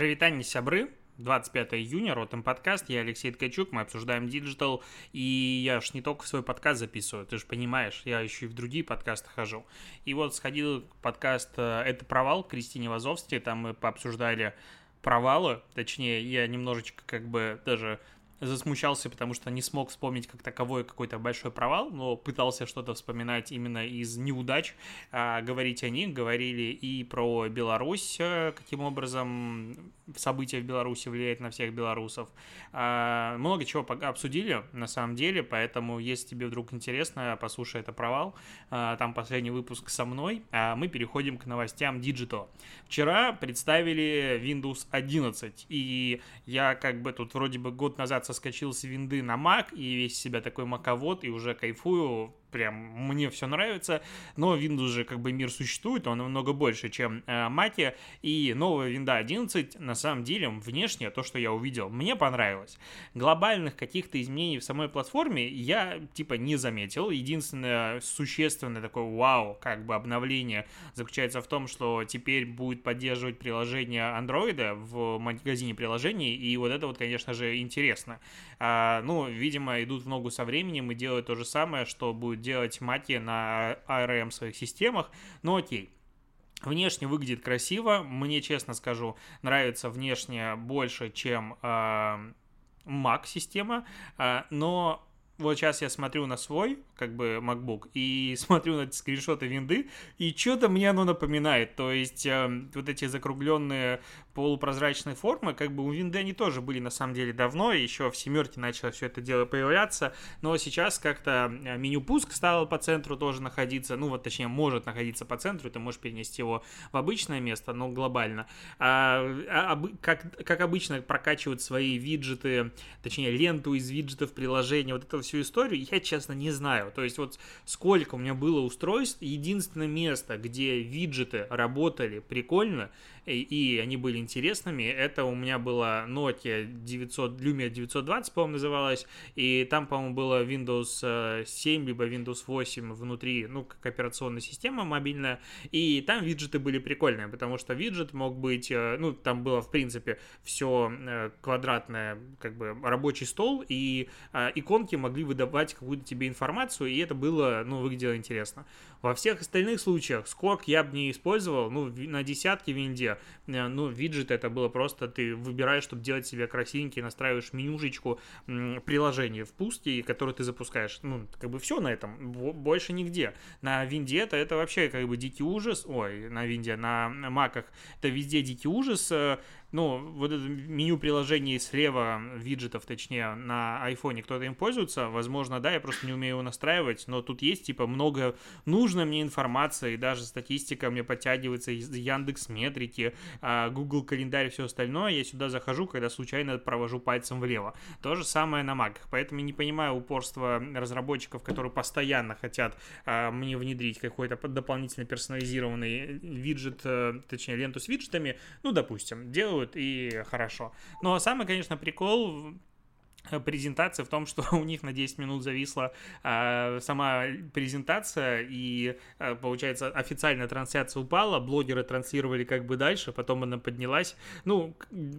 Прывітанне, сябры. 25 июня, Ротом подкаст, я Алексей Ткачук, мы обсуждаем диджитал, и я ж не только свой подкаст записываю, ты же понимаешь, я еще и в другие подкасты хожу. И вот сходил подкаст э, «Это провал» Кристине Вазовски, там мы пообсуждали провалы, точнее, я немножечко как бы даже засмущался, потому что не смог вспомнить как таковой какой-то большой провал, но пытался что-то вспоминать именно из неудач, а, говорить о них, говорили и про Беларусь, э, каким образом события в Беларуси влияют на всех белорусов. А, много чего обсудили, на самом деле, поэтому, если тебе вдруг интересно, послушай, это провал, а, там последний выпуск со мной, а мы переходим к новостям Digital. Вчера представили Windows 11, и я как бы тут вроде бы год назад соскочил с винды на Mac и весь себя такой маковод, и уже кайфую прям мне все нравится, но Windows же как бы мир существует, он намного больше, чем э, Mac, и новая Windows 11 на самом деле внешне, то, что я увидел, мне понравилось. Глобальных каких-то изменений в самой платформе я типа не заметил, единственное существенное такое вау, как бы обновление заключается в том, что теперь будет поддерживать приложение Android в магазине приложений, и вот это вот, конечно же, интересно. А, ну, видимо, идут в ногу со временем и делают то же самое, что будет делать маки на ARM своих системах, но окей. Внешне выглядит красиво, мне, честно скажу, нравится внешне больше, чем э, Mac система, э, но вот сейчас я смотрю на свой, как бы, MacBook, и смотрю на скриншоты винды, и что-то мне оно напоминает. То есть, э, вот эти закругленные полупрозрачные формы, как бы у винды они тоже были на самом деле давно, еще в семерке начало все это дело появляться, но сейчас как-то э, меню пуск стало по центру тоже находиться, ну вот точнее может находиться по центру, ты можешь перенести его в обычное место, но глобально. А, а, как, как обычно прокачивают свои виджеты, точнее ленту из виджетов приложения, вот это всю историю, я, честно, не знаю. То есть вот сколько у меня было устройств, единственное место, где виджеты работали прикольно, и, и они были интересными, это у меня была Nokia 900, Lumia 920, по-моему, называлась, и там, по-моему, было Windows 7, э, либо Windows 8 внутри, ну, как операционная система мобильная, и там виджеты были прикольные, потому что виджет мог быть, э, ну, там было, в принципе, все э, квадратное, как бы, рабочий стол, и иконки могли выдавать какую-то тебе информацию, и это было, ну, выглядело интересно. Во всех остальных случаях скок я бы не использовал, ну, на десятки винде, э, ну, виджет это было просто, ты выбираешь, чтобы делать себе красивенький, настраиваешь менюшечку приложение в пуске, которое ты запускаешь, ну, как бы все на этом, больше нигде. На винде это, это вообще как бы дикий ужас, ой, на винде, на маках это везде дикий ужас, э, ну, вот это меню приложений слева, виджетов, точнее, на айфоне, кто-то им пользуется, возможно, да, я просто не умею его настраивать, но тут есть, типа, много нужной мне информации, даже статистика мне подтягивается из Яндекс Метрики, а, Google календарь и все остальное, я сюда захожу, когда случайно провожу пальцем влево. То же самое на Mac, поэтому не понимаю упорства разработчиков, которые постоянно хотят а, мне внедрить какой-то дополнительно персонализированный виджет, э, точнее, ленту с виджетами, ну, допустим, делаю делают, и хорошо. Но самый, конечно, прикол презентация в том, что у них на 10 минут зависла э, сама презентация, и, э, получается, официальная трансляция упала, блогеры транслировали как бы дальше, потом она поднялась. Ну,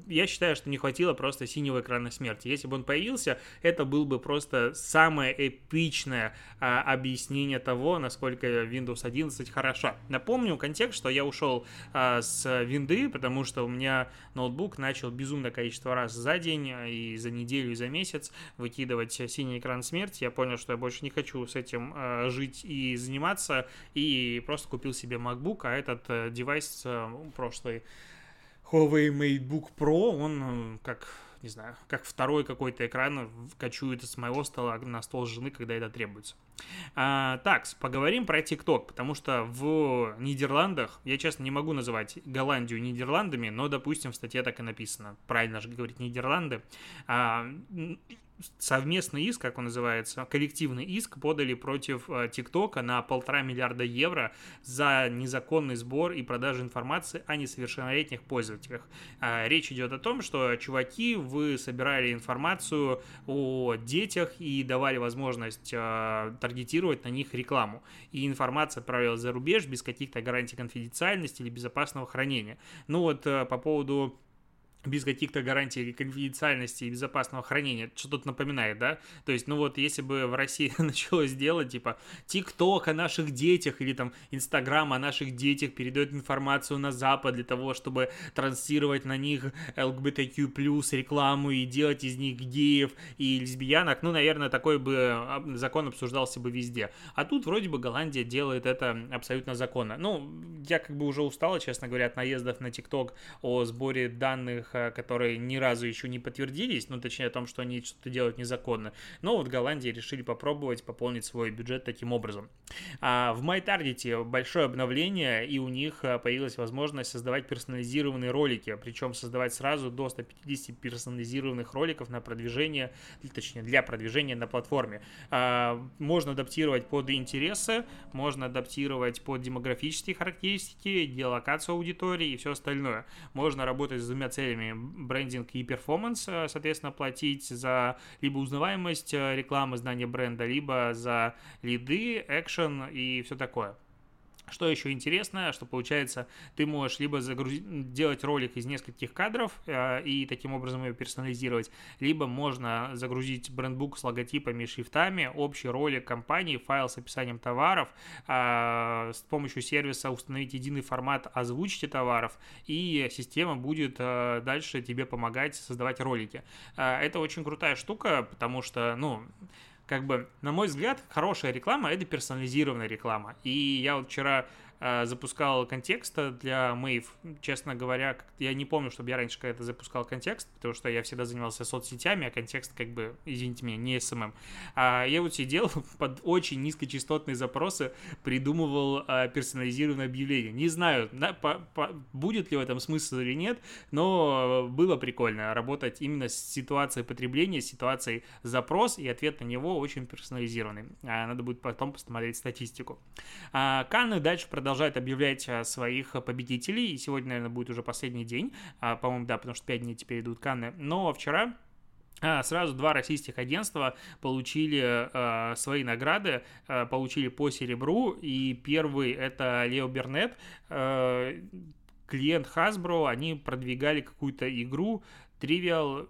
я считаю, что не хватило просто синего экрана смерти. Если бы он появился, это был бы просто самое эпичное э, объяснение того, насколько Windows 11 хороша. Напомню контекст, что я ушел э, с винды, потому что у меня ноутбук начал безумное количество раз за день, и за неделю, и за месяц выкидывать синий экран смерти. Я понял, что я больше не хочу с этим э, жить и заниматься, и просто купил себе MacBook, а этот э, девайс э, прошлый Huawei MateBook Pro, он э, как не знаю, как второй какой-то экран качует с моего стола на стол жены, когда это требуется. А, так, поговорим про ТикТок, потому что в Нидерландах, я честно не могу называть Голландию Нидерландами, но, допустим, в статье так и написано, правильно же говорить Нидерланды, а, совместный иск, как он называется, коллективный иск подали против э, ТикТока на полтора миллиарда евро за незаконный сбор и продажу информации о несовершеннолетних пользователях. А, речь идет о том, что, чуваки, вы собирали информацию о детях и давали возможность э, таргетировать на них рекламу. И информация отправилась за рубеж без каких-то гарантий конфиденциальности или безопасного хранения. Ну вот э, по поводу без каких-то гарантий конфиденциальности и безопасного хранения. Что тут напоминает, да? То есть, ну вот, если бы в России началось делать, типа, ТикТок о наших детях или там Инстаграм о наших детях передает информацию на Запад для того, чтобы транслировать на них ЛГБТQ+, рекламу и делать из них геев и лесбиянок, ну, наверное, такой бы закон обсуждался бы везде. А тут вроде бы Голландия делает это абсолютно законно. Ну, я как бы уже устала, честно говоря, от наездов на ТикТок о сборе данных которые ни разу еще не подтвердились, ну, точнее, о том, что они что-то делают незаконно. Но вот Голландии решили попробовать пополнить свой бюджет таким образом. А в MyTarget большое обновление, и у них э, появилась возможность создавать персонализированные ролики, причем создавать сразу до 150 персонализированных роликов на продвижение, точнее, для продвижения на платформе. А, можно адаптировать под интересы, можно адаптировать под демографические характеристики, геолокацию аудитории и все остальное. Можно работать с двумя целями критериями брендинг и перформанс, э, соответственно, платить за либо узнаваемость э, рекламы, знание бренда, либо за лиды, экшен и все такое. Что еще интересно, что получается, ты можешь либо загрузить, делать ролик из нескольких кадров э, и таким образом ее персонализировать, либо можно загрузить брендбук с логотипами, шрифтами, общий ролик компании, файл с описанием товаров, э, с помощью сервиса установить единый формат озвучки товаров, и система будет э, дальше тебе помогать создавать ролики. Э, это очень крутая штука, потому что, ну, как бы, на мой взгляд, хорошая реклама — это персонализированная реклама. И я вот вчера запускал контекст для Мэйв. Честно говоря, я не помню, чтобы я раньше когда-то запускал контекст, потому что я всегда занимался соцсетями, а контекст, как бы, извините меня, не SMM. А я вот сидел под очень низкочастотные запросы, придумывал а, персонализированное объявление. Не знаю, да, по, по, будет ли в этом смысл или нет, но было прикольно работать именно с ситуацией потребления, с ситуацией запрос и ответ на него очень персонализированный. А, надо будет потом посмотреть статистику. А, Канны дальше продолжают продолжают объявлять а, своих победителей. И сегодня, наверное, будет уже последний день. А, по-моему, да, потому что 5 дней теперь идут Канны. Но вчера а, Сразу два российских агентства получили э, свои награды, э, получили по серебру, и первый это Лео Бернет, э, клиент Hasbro, они продвигали какую-то игру Trivial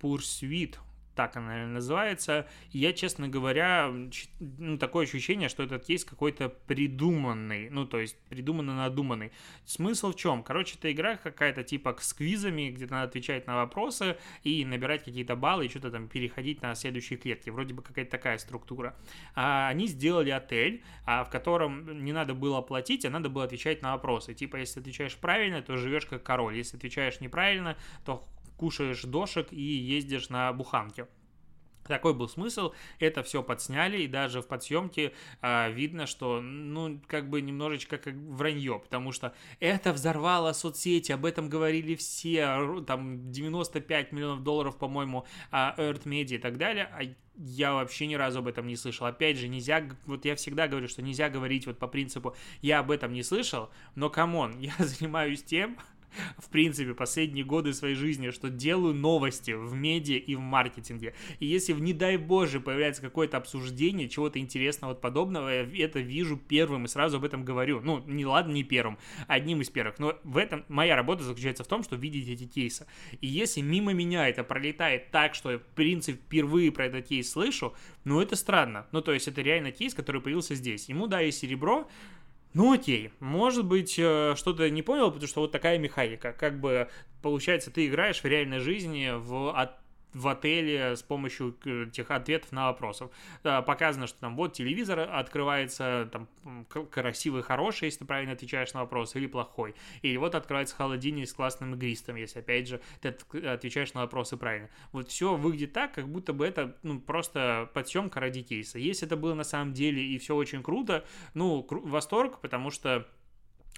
Pursuit, так она, наверное, называется. И я, честно говоря, ну, такое ощущение, что этот кейс какой-то придуманный, ну, то есть придуманно-надуманный. Смысл в чем? Короче, это игра какая-то типа с квизами, где надо отвечать на вопросы и набирать какие-то баллы и что-то там переходить на следующие клетки. Вроде бы какая-то такая структура. А они сделали отель, а, в котором не надо было платить, а надо было отвечать на вопросы. Типа, если отвечаешь правильно, то живешь как король. Если отвечаешь неправильно, то кушаешь дошик и ездишь на буханке. Такой был смысл, это все подсняли, и даже в подсъемке а, видно, что, ну, как бы немножечко как вранье, потому что это взорвало соцсети, об этом говорили все, там 95 миллионов долларов, по-моему, а, earned media и так далее, а я вообще ни разу об этом не слышал. Опять же, нельзя, вот я всегда говорю, что нельзя говорить вот по принципу «я об этом не слышал», но, come on, я занимаюсь тем, в принципе, последние годы своей жизни, что делаю новости в медиа и в маркетинге. И если, не дай боже, появляется какое-то обсуждение чего-то интересного вот подобного, я это вижу первым и сразу об этом говорю. Ну, не ладно, не первым, одним из первых. Но в этом моя работа заключается в том, что видеть эти кейсы. И если мимо меня это пролетает так, что я, в принципе, впервые про этот кейс слышу, ну, это странно. Ну, то есть, это реально кейс, который появился здесь. Ему дали серебро, ну окей, может быть, э, что-то не понял, потому что вот такая механика. Как бы, получается, ты играешь в реальной жизни в от в отеле с помощью этих ответов на вопросов. Показано, что там вот телевизор открывается там красивый, хороший, если ты правильно отвечаешь на вопрос, или плохой. Или вот открывается холодильник с классным игристом, если опять же ты отвечаешь на вопросы правильно. Вот все выглядит так, как будто бы это ну, просто подсъемка ради кейса. Если это было на самом деле и все очень круто, ну, восторг, потому что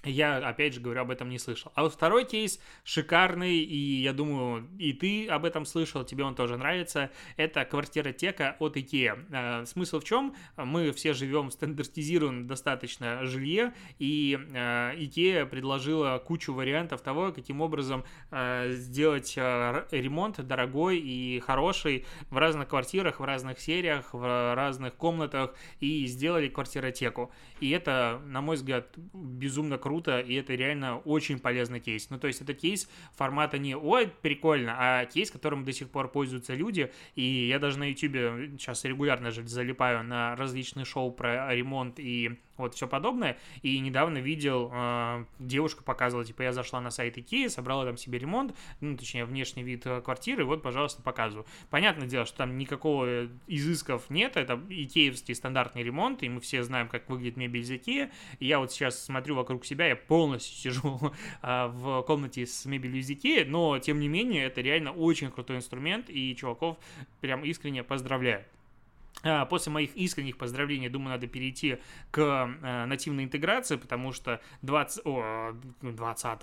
я, опять же, говорю, об этом не слышал. А вот второй кейс шикарный, и я думаю, и ты об этом слышал, тебе он тоже нравится. Это квартиротека от IKEA. Э, смысл в чем? Мы все живем в стандартизированном достаточно жилье, и э, IKEA предложила кучу вариантов того, каким образом э, сделать ремонт дорогой и хороший в разных квартирах, в разных сериях, в разных комнатах, и сделали квартиротеку. И это, на мой взгляд, безумно круто круто, и это реально очень полезный кейс. Ну, то есть это кейс формата не «Ой, прикольно», а кейс, которым до сих пор пользуются люди, и я даже на YouTube сейчас регулярно же залипаю на различные шоу про ремонт и вот все подобное. И недавно видел, э, девушка показывала, типа, я зашла на сайт Икеи, собрала там себе ремонт, ну, точнее, внешний вид э, квартиры, вот, пожалуйста, показываю. Понятное дело, что там никакого изысков нет, это икеевский стандартный ремонт, и мы все знаем, как выглядит мебель из Икеи. И я вот сейчас смотрю вокруг себя, я полностью сижу э, в комнате с мебелью из Икеи, но, тем не менее, это реально очень крутой инструмент, и чуваков прям искренне поздравляю. А, после моих искренних поздравлений, думаю, надо перейти к э, нативной интеграции, потому что 20, о, 20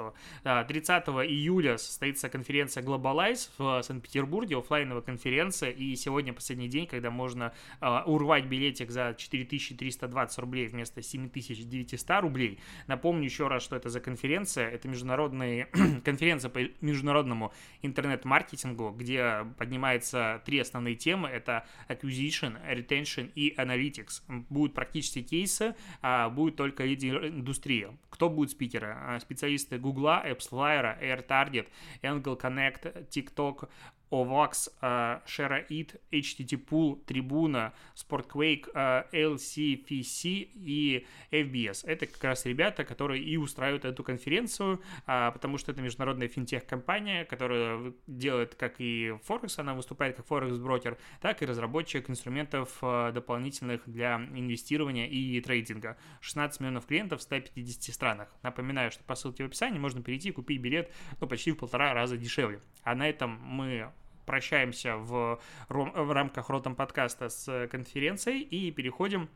30 июля состоится конференция Globalize в Санкт-Петербурге, офлайновая конференция, и сегодня последний день, когда можно э, урвать билетик за 4320 рублей вместо 7900 рублей. Напомню еще раз, что это за конференция. Это международная конференция по международному интернет-маркетингу, где поднимается три основные темы. Это acquisition, retention и analytics. Будут практически кейсы, а будет только индустрия. Кто будет спикеры? А, специалисты Google, AppsFlyer, AirTarget, Angle Connect, TikTok, OVAX, ShareIt, HTTP Pool, Tribuna, SportQuake, LCFC и FBS. Это как раз ребята, которые и устраивают эту конференцию, а, потому что это международная финтех-компания, которая делает как и Forex, она выступает как Forex-брокер, так и разработчик инструментов а, дополнительных для инвестирования и трейдинга. 16 миллионов клиентов в 150 странах. Напоминаю, что по ссылке в описании можно перейти и купить билет ну, почти в полтора раза дешевле. А на этом мы прощаемся в, в рамках Ротом подкаста с конференцией и переходим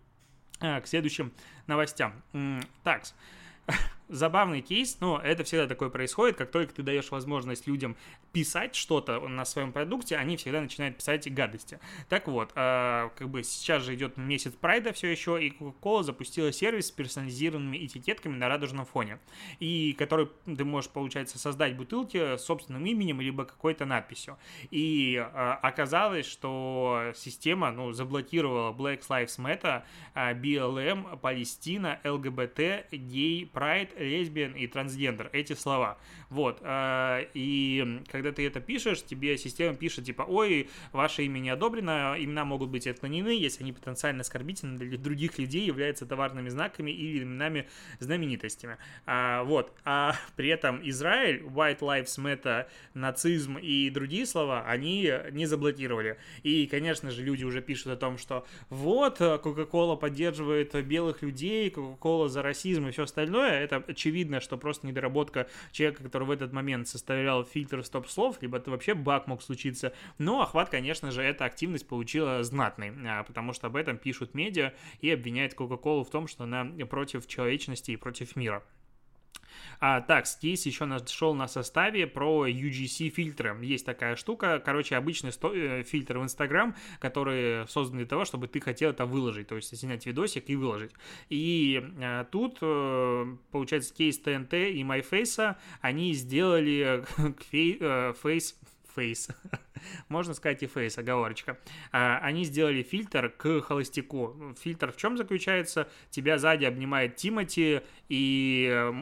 э, к следующим новостям. Так, забавный кейс, но это всегда такое происходит, как только ты даешь возможность людям писать что-то на своем продукте, они всегда начинают писать гадости. Так вот, э, как бы сейчас же идет месяц прайда все еще, и Coca-Cola запустила сервис с персонализированными этикетками на радужном фоне, и который ты можешь, получается, создать бутылки с собственным именем либо какой-то надписью. И э, оказалось, что система, ну, заблокировала Black Lives Matter, э, BLM, Палестина, ЛГБТ, гей, прайд, лесбиян и трансгендер, эти слова. Вот, и когда ты это пишешь, тебе система пишет, типа, ой, ваше имя не одобрено, имена могут быть отклонены, если они потенциально оскорбительны для других людей, являются товарными знаками или именами знаменитостями. А, вот, а при этом Израиль, White Lives Matter, нацизм и другие слова, они не заблокировали. И, конечно же, люди уже пишут о том, что вот, Coca-Cola поддерживает белых людей, Coca-Cola за расизм и все остальное, это очевидно, что просто недоработка человека, который в этот момент составлял фильтр стоп-слов, либо это вообще баг мог случиться. Но охват, конечно же, эта активность получила знатный, а, потому что об этом пишут медиа и обвиняют Coca-Cola в том, что она против человечности и против мира. А, так, здесь еще нашел на составе про UGC фильтры. Есть такая штука, короче, обычный сто- э, фильтр в Instagram, который создан для того, чтобы ты хотел это выложить, то есть снять видосик и выложить. И а, тут, а, получается, кейс TNT и MyFace, они сделали фей- face Face. Можно сказать и Face, оговорочка. А, они сделали фильтр к холостяку. Фильтр в чем заключается? Тебя сзади обнимает Тимати, и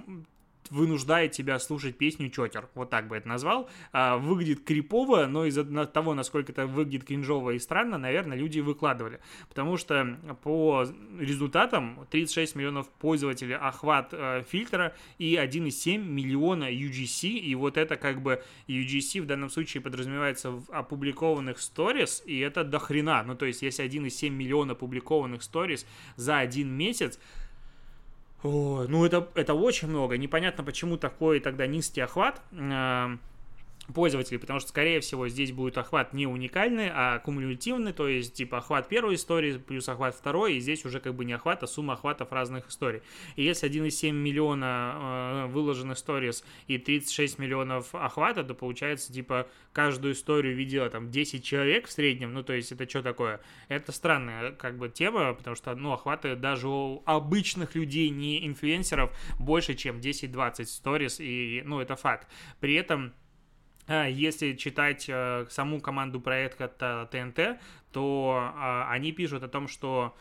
вынуждает тебя слушать песню Чокер. Вот так бы это назвал. А, выглядит крипово, но из-за того, насколько это выглядит кринжово и странно, наверное, люди выкладывали. Потому что по результатам 36 миллионов пользователей охват э, фильтра и 1,7 миллиона UGC. И вот это как бы UGC в данном случае подразумевается в опубликованных сторис, и это до хрена. Ну, то есть, если 1,7 миллиона опубликованных сторис за один месяц, о, ну, это, это очень много. Непонятно, почему такой тогда низкий охват. Пользователей, потому что, скорее всего, здесь будет охват не уникальный, а кумулятивный, то есть, типа, охват первой истории плюс охват второй, и здесь уже как бы не охват, а сумма охватов разных историй. И если 1,7 миллиона э, выложенных сторис и 36 миллионов охвата, то получается, типа, каждую историю видела там 10 человек в среднем, ну, то есть, это что такое? Это странная, как бы, тема, потому что, ну, охваты даже у обычных людей, не инфлюенсеров, больше, чем 10-20 сторис, и, ну, это факт. При этом если читать э, саму команду проекта ТНТ, то а, они пишут о том, что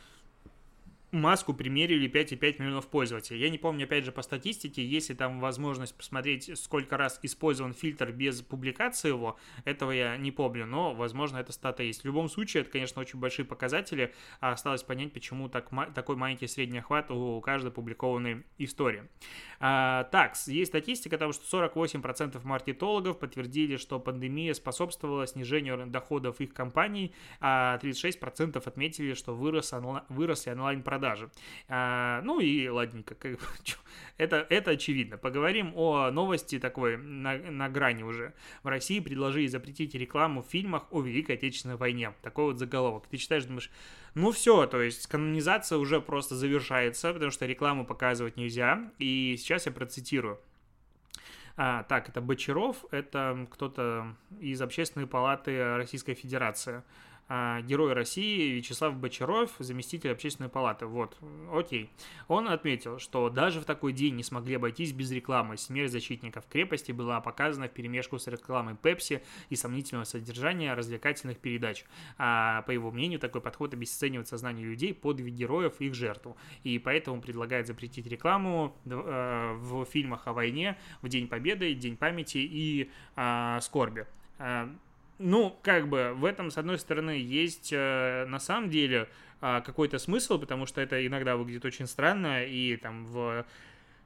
маску примерили 5,5 миллионов пользователей. Я не помню, опять же, по статистике, если там возможность посмотреть, сколько раз использован фильтр без публикации его, этого я не помню, но, возможно, эта стата есть. В любом случае, это, конечно, очень большие показатели, а осталось понять, почему так, такой маленький средний охват у каждой публикованной истории. А, так, есть статистика того, что 48% маркетологов подтвердили, что пандемия способствовала снижению доходов их компаний, а 36% отметили, что вырос онла- выросли онлайн-продажи продажи. А, ну и ладненько, как, это, это очевидно. Поговорим о новости такой на, на грани уже. В России предложили запретить рекламу в фильмах о Великой Отечественной войне. Такой вот заголовок. Ты читаешь, думаешь, ну все, то есть канонизация уже просто завершается, потому что рекламу показывать нельзя. И сейчас я процитирую. А, так, это Бочаров, это кто-то из Общественной палаты Российской Федерации. А, герой России Вячеслав Бочаров, заместитель общественной палаты. Вот, окей. Он отметил, что даже в такой день не смогли обойтись без рекламы. Смерть защитников крепости была показана в перемешку с рекламой Пепси и сомнительного содержания развлекательных передач. А, по его мнению, такой подход обесценивает сознание людей, подвиг героев и их жертву. И поэтому предлагает запретить рекламу э, в фильмах о войне в День Победы, День памяти и э, скорби. А, ну, как бы в этом, с одной стороны, есть э, на самом деле э, какой-то смысл, потому что это иногда выглядит очень странно, и там в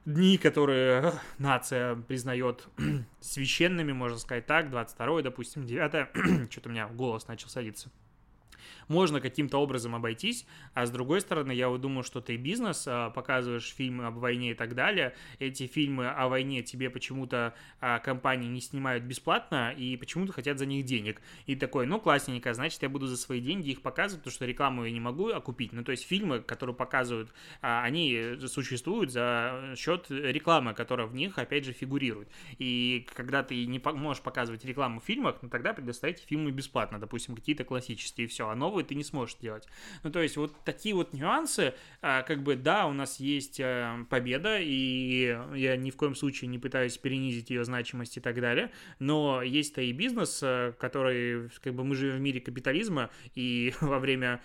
дни, которые нация признает священными, можно сказать так, 22 допустим, 9 что-то у меня голос начал садиться можно каким-то образом обойтись, а с другой стороны, я вот думаю, что ты бизнес, а, показываешь фильмы об войне и так далее, эти фильмы о войне тебе почему-то а, компании не снимают бесплатно и почему-то хотят за них денег. И такой, ну, классненько, значит, я буду за свои деньги их показывать, потому что рекламу я не могу окупить. Ну, то есть фильмы, которые показывают, а, они существуют за счет рекламы, которая в них, опять же, фигурирует. И когда ты не можешь показывать рекламу в фильмах, ну, тогда предоставьте фильмы бесплатно, допустим, какие-то классические, и все. А новые новый ты не сможешь делать. Ну, то есть вот такие вот нюансы, а, как бы, да, у нас есть а, победа, и я ни в коем случае не пытаюсь перенизить ее значимость и так далее, но есть-то и бизнес, а, который, как бы, мы живем в мире капитализма, и во время,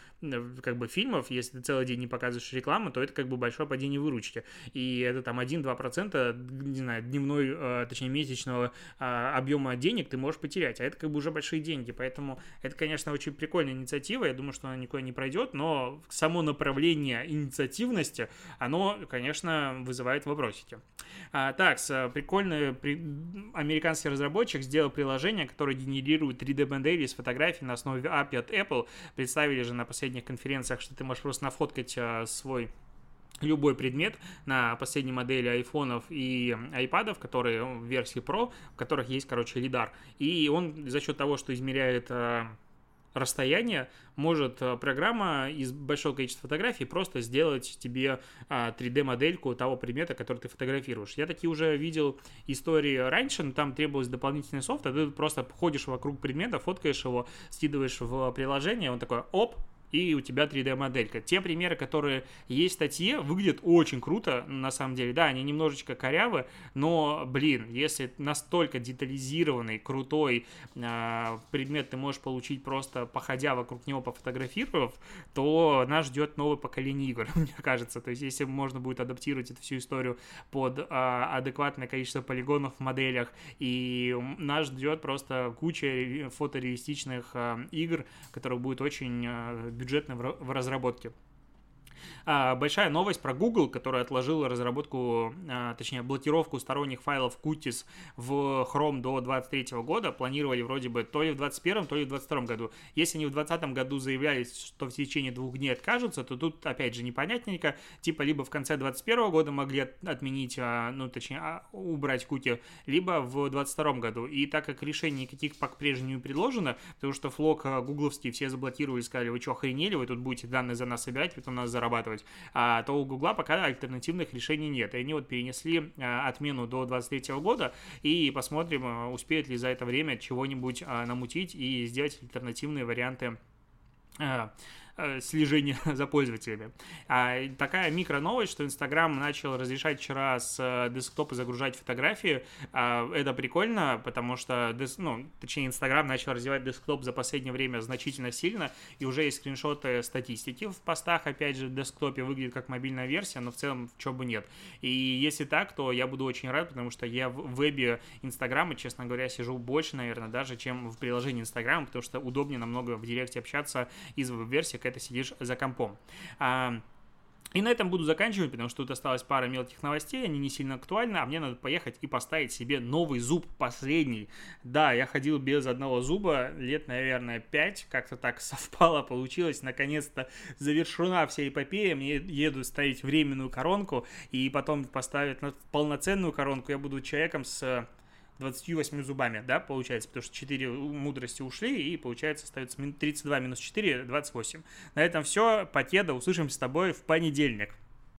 как бы, фильмов, если ты целый день не показываешь рекламу, то это, как бы, большое падение выручки, и это там 1-2%, не знаю, дневной, точнее, месячного объема денег ты можешь потерять, а это, как бы, уже большие деньги, поэтому это, конечно, очень прикольная инициатива, инициатива, я думаю, что она никуда не пройдет, но само направление инициативности, оно, конечно, вызывает вопросики. А, так, прикольный при... американский разработчик сделал приложение, которое генерирует 3D-модели с фотографий на основе API от Apple. Представили же на последних конференциях, что ты можешь просто нафоткать а, свой любой предмет на последней модели айфонов и айпадов, которые в версии Pro, в которых есть, короче, лидар. И он за счет того, что измеряет расстояние может э, программа из большого количества фотографий просто сделать тебе 3D-модельку а, того предмета, который ты фотографируешь. Я такие уже видел истории раньше, но там требовалось дополнительный софт, а ты просто ходишь вокруг предмета, фоткаешь его, скидываешь в приложение, он такой, оп, и у тебя 3D-моделька. Те примеры, которые есть в статье, выглядят очень круто, на самом деле. Да, они немножечко корявы, но, блин, если настолько детализированный, крутой э, предмет ты можешь получить просто походя вокруг него, пофотографировав, то нас ждет новое поколение игр, мне кажется. То есть, если можно будет адаптировать эту всю историю под э, адекватное количество полигонов в моделях, и нас ждет просто куча фотореалистичных э, игр, которые будут очень э, бюджетно в разработке. А, большая новость про Google, которая отложила разработку, а, точнее, блокировку сторонних файлов Qtis в Chrome до 2023 года. Планировали вроде бы то ли в 2021, то ли в 2022 году. Если они в 2020 году заявляли, что в течение двух дней откажутся, то тут, опять же, непонятненько. Типа, либо в конце 2021 года могли отменить, а, ну, точнее, убрать куки, либо в 2022 году. И так как решений никаких по-прежнему не предложено, потому что флок гугловский все заблокировали, сказали, вы что, охренели, вы тут будете данные за нас собирать, потом нас зарабатывать зарабатывать, а, то у Гугла пока альтернативных решений нет. И они вот перенесли а, отмену до 2023 года, и посмотрим, а, успеют ли за это время чего-нибудь намутить и сделать альтернативные варианты слежения за пользователями. А, такая микро-новость, что Инстаграм начал разрешать вчера с э, десктопа загружать фотографии. А, это прикольно, потому что, ну, точнее, Инстаграм начал развивать десктоп за последнее время значительно сильно, и уже есть скриншоты статистики в постах, опять же, в десктопе выглядит как мобильная версия, но в целом, чего бы нет. И если так, то я буду очень рад, потому что я в вебе Инстаграма, честно говоря, сижу больше, наверное, даже, чем в приложении Инстаграма, потому что удобнее намного в директе общаться из веб-версии, ты сидишь за компом. А, и на этом буду заканчивать, потому что тут осталась пара мелких новостей, они не сильно актуальны, а мне надо поехать и поставить себе новый зуб, последний. Да, я ходил без одного зуба лет, наверное, 5, как-то так совпало, получилось, наконец-то завершена вся эпопея, мне еду ставить временную коронку, и потом поставить полноценную коронку, я буду человеком с 28 зубами, да, получается, потому что 4 мудрости ушли, и получается остается 32 минус 4, 28. На этом все. Покеда, услышимся с тобой в понедельник.